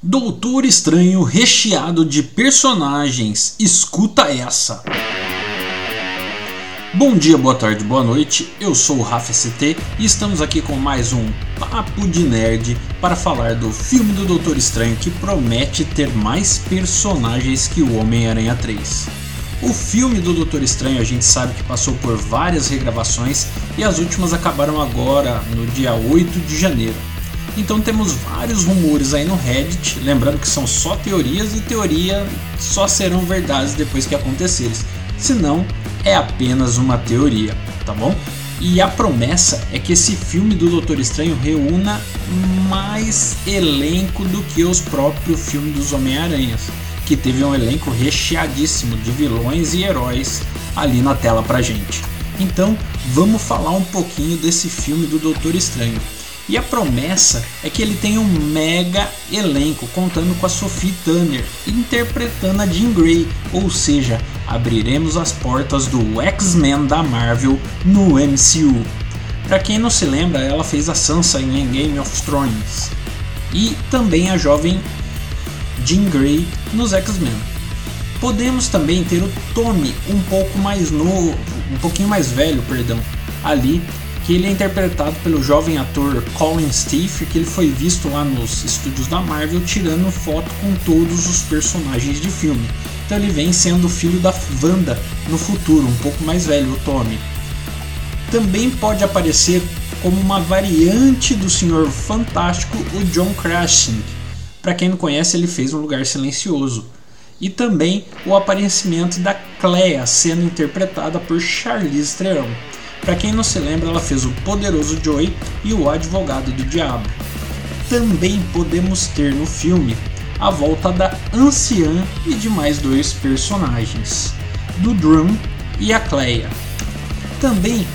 Doutor Estranho recheado de personagens. Escuta essa. Bom dia, boa tarde, boa noite. Eu sou o Rafa ST e estamos aqui com mais um Papo de Nerd para falar do filme do Doutor Estranho que promete ter mais personagens que o Homem-Aranha 3. O filme do Doutor Estranho a gente sabe que passou por várias regravações e as últimas acabaram agora no dia 8 de janeiro. Então temos vários rumores aí no Reddit, lembrando que são só teorias e teoria só serão verdades depois que acontecerem. Senão é apenas uma teoria, tá bom? E a promessa é que esse filme do Doutor Estranho reúna mais elenco do que os próprios filmes dos Homem-Aranhas, que teve um elenco recheadíssimo de vilões e heróis ali na tela pra gente. Então, vamos falar um pouquinho desse filme do Doutor Estranho. E a promessa é que ele tem um mega elenco, contando com a Sophie Turner interpretando a Jean Grey, ou seja, abriremos as portas do X-Men da Marvel no MCU. Para quem não se lembra, ela fez a Sansa em Game of Thrones e também a jovem Jean Grey nos X-Men. Podemos também ter o Tommy um pouco mais novo, um pouquinho mais velho, perdão, ali que ele é interpretado pelo jovem ator Colin Steve, que ele foi visto lá nos estúdios da Marvel tirando foto com todos os personagens de filme. Então ele vem sendo filho da Wanda no futuro, um pouco mais velho, o Tommy. Também pode aparecer como uma variante do Senhor Fantástico, o John Krasinski. Para quem não conhece, ele fez Um Lugar Silencioso. E também o aparecimento da Clea sendo interpretada por Charlize Theron. Para quem não se lembra, ela fez o Poderoso Joey e o Advogado do Diabo. Também podemos ter no filme a volta da Anciã e de mais dois personagens, do Drum e a Cleia. Também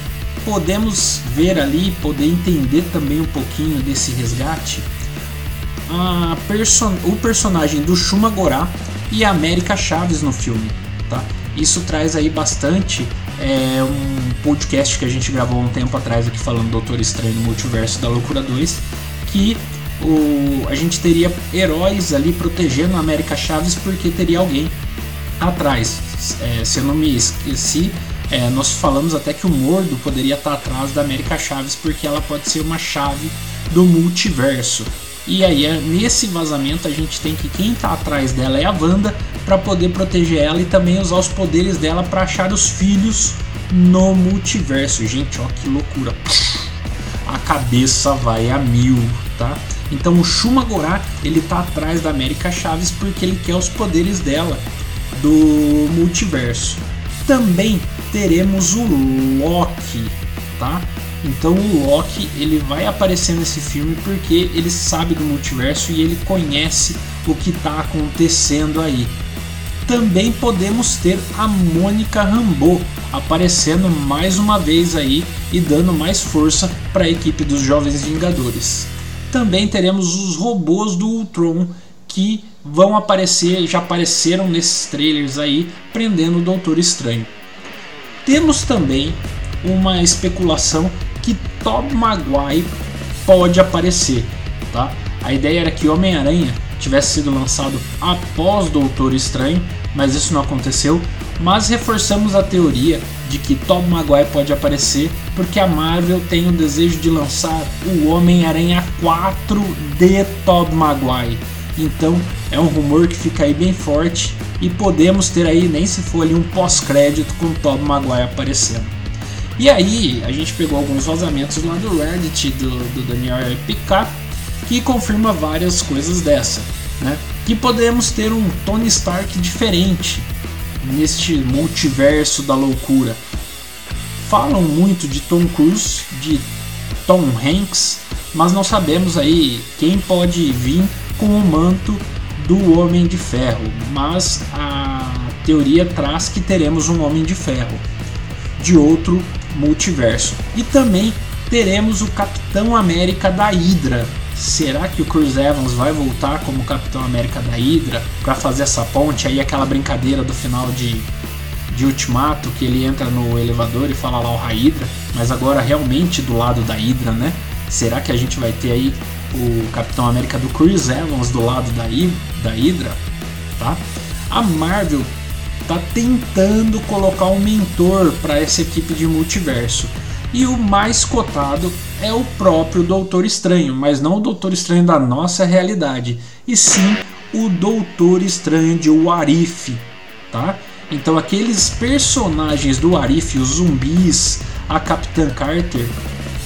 podemos ver ali, poder entender também um pouquinho desse resgate, person o personagem do Shuma Gorá e a América Chaves no filme. Tá? Isso traz aí bastante é um podcast que a gente gravou um tempo atrás aqui falando do Doutor Estranho no Multiverso da Loucura 2, que o, a gente teria heróis ali protegendo a América Chaves porque teria alguém atrás. É, se eu não me esqueci, é, nós falamos até que o Mordo poderia estar atrás da América Chaves porque ela pode ser uma chave do multiverso. E aí, é, nesse vazamento, a gente tem que quem está atrás dela é a Wanda para poder proteger ela e também usar os poderes dela para achar os filhos no multiverso. Gente, ó que loucura. A cabeça vai a mil, tá? Então o Shuma Gorath, ele tá atrás da América Chaves porque ele quer os poderes dela do multiverso. Também teremos o Loki, tá? Então o Loki ele vai aparecer nesse filme porque ele sabe do multiverso e ele conhece o que está acontecendo aí. Também podemos ter a Mônica Rambeau aparecendo mais uma vez aí e dando mais força para a equipe dos Jovens Vingadores. Também teremos os robôs do Ultron que vão aparecer, já apareceram nesses trailers aí, prendendo o Doutor Estranho. Temos também uma especulação que Tobey Maguire pode aparecer, tá? A ideia era que Homem-Aranha tivesse sido lançado após Doutor Estranho, mas isso não aconteceu. Mas reforçamos a teoria de que Tobey Maguire pode aparecer porque a Marvel tem o desejo de lançar o Homem-Aranha 4 de Tobey Maguire. Então é um rumor que fica aí bem forte e podemos ter aí, nem se for ali um pós-crédito com Tobey Maguire aparecendo. E aí a gente pegou alguns vazamentos lá do Reddit do, do Daniel Picard que confirma várias coisas dessa, né? Que podemos ter um Tony Stark diferente neste multiverso da loucura. Falam muito de Tom Cruise, de Tom Hanks, mas não sabemos aí quem pode vir com o manto do Homem de Ferro. Mas a teoria traz que teremos um Homem de Ferro de outro multiverso. E também teremos o Capitão América da Hydra. Será que o Chris Evans vai voltar como Capitão América da Hydra para fazer essa ponte aí aquela brincadeira do final de de Ultimato que ele entra no elevador e fala lá o Hydra, mas agora realmente do lado da Hydra, né? Será que a gente vai ter aí o Capitão América do Chris Evans do lado da, I, da Hydra, tá? A Marvel tá tentando colocar um mentor para essa equipe de multiverso. E o mais cotado é o próprio Doutor Estranho, mas não o Doutor Estranho da nossa realidade, e sim o Doutor Estranho de Warif, tá? Então aqueles personagens do Arif, os zumbis, a Capitã Carter,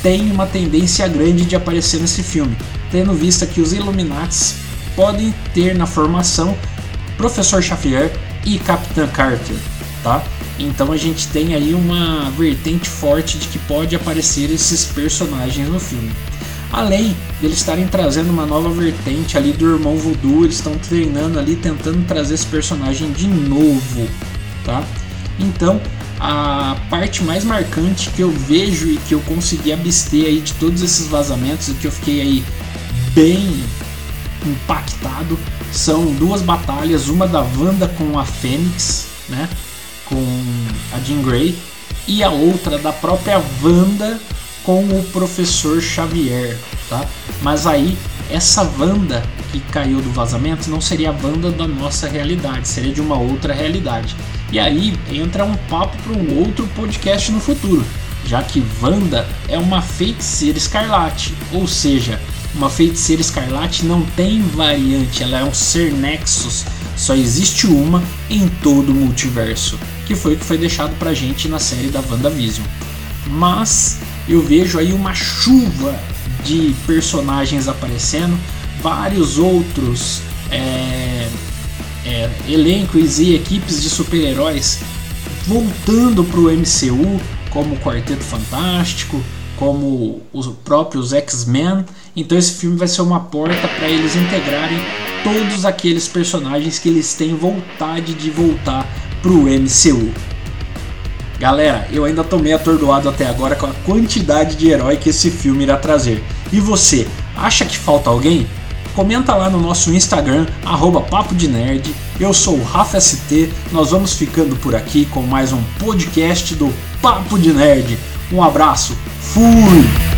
tem uma tendência grande de aparecer nesse filme, tendo vista que os Illuminates podem ter na formação Professor Xavier e Capitã Carter, tá? Então a gente tem aí uma vertente forte de que pode aparecer esses personagens no filme. Além de eles estarem trazendo uma nova vertente ali do irmão Voodoo, eles estão treinando ali, tentando trazer esse personagem de novo, tá? Então, a parte mais marcante que eu vejo e que eu consegui abster aí de todos esses vazamentos e que eu fiquei aí bem impactado são duas batalhas, uma da Wanda com a Fênix, né? Com a Jean Grey, e a outra da própria Wanda com o professor Xavier, tá? Mas aí essa Wanda que caiu do vazamento não seria a Wanda da nossa realidade, seria de uma outra realidade. E aí entra um papo para um outro podcast no futuro, já que Wanda é uma feiticeira escarlate, ou seja, uma feiticeira escarlate não tem variante, ela é um ser Nexus, só existe uma em todo o multiverso, que foi o que foi deixado pra gente na série da WandaVision. Mas eu vejo aí uma chuva de personagens aparecendo, vários outros é, é, elencos e equipes de super-heróis voltando para o MCU, como o Quarteto Fantástico, como os próprios X-Men. Então esse filme vai ser uma porta para eles integrarem todos aqueles personagens que eles têm vontade de voltar para o MCU. Galera, eu ainda tô meio atordoado até agora com a quantidade de herói que esse filme irá trazer. E você, acha que falta alguém? Comenta lá no nosso Instagram, arroba Papo de Nerd. Eu sou o Rafa ST, nós vamos ficando por aqui com mais um podcast do Papo de Nerd. Um abraço, fui!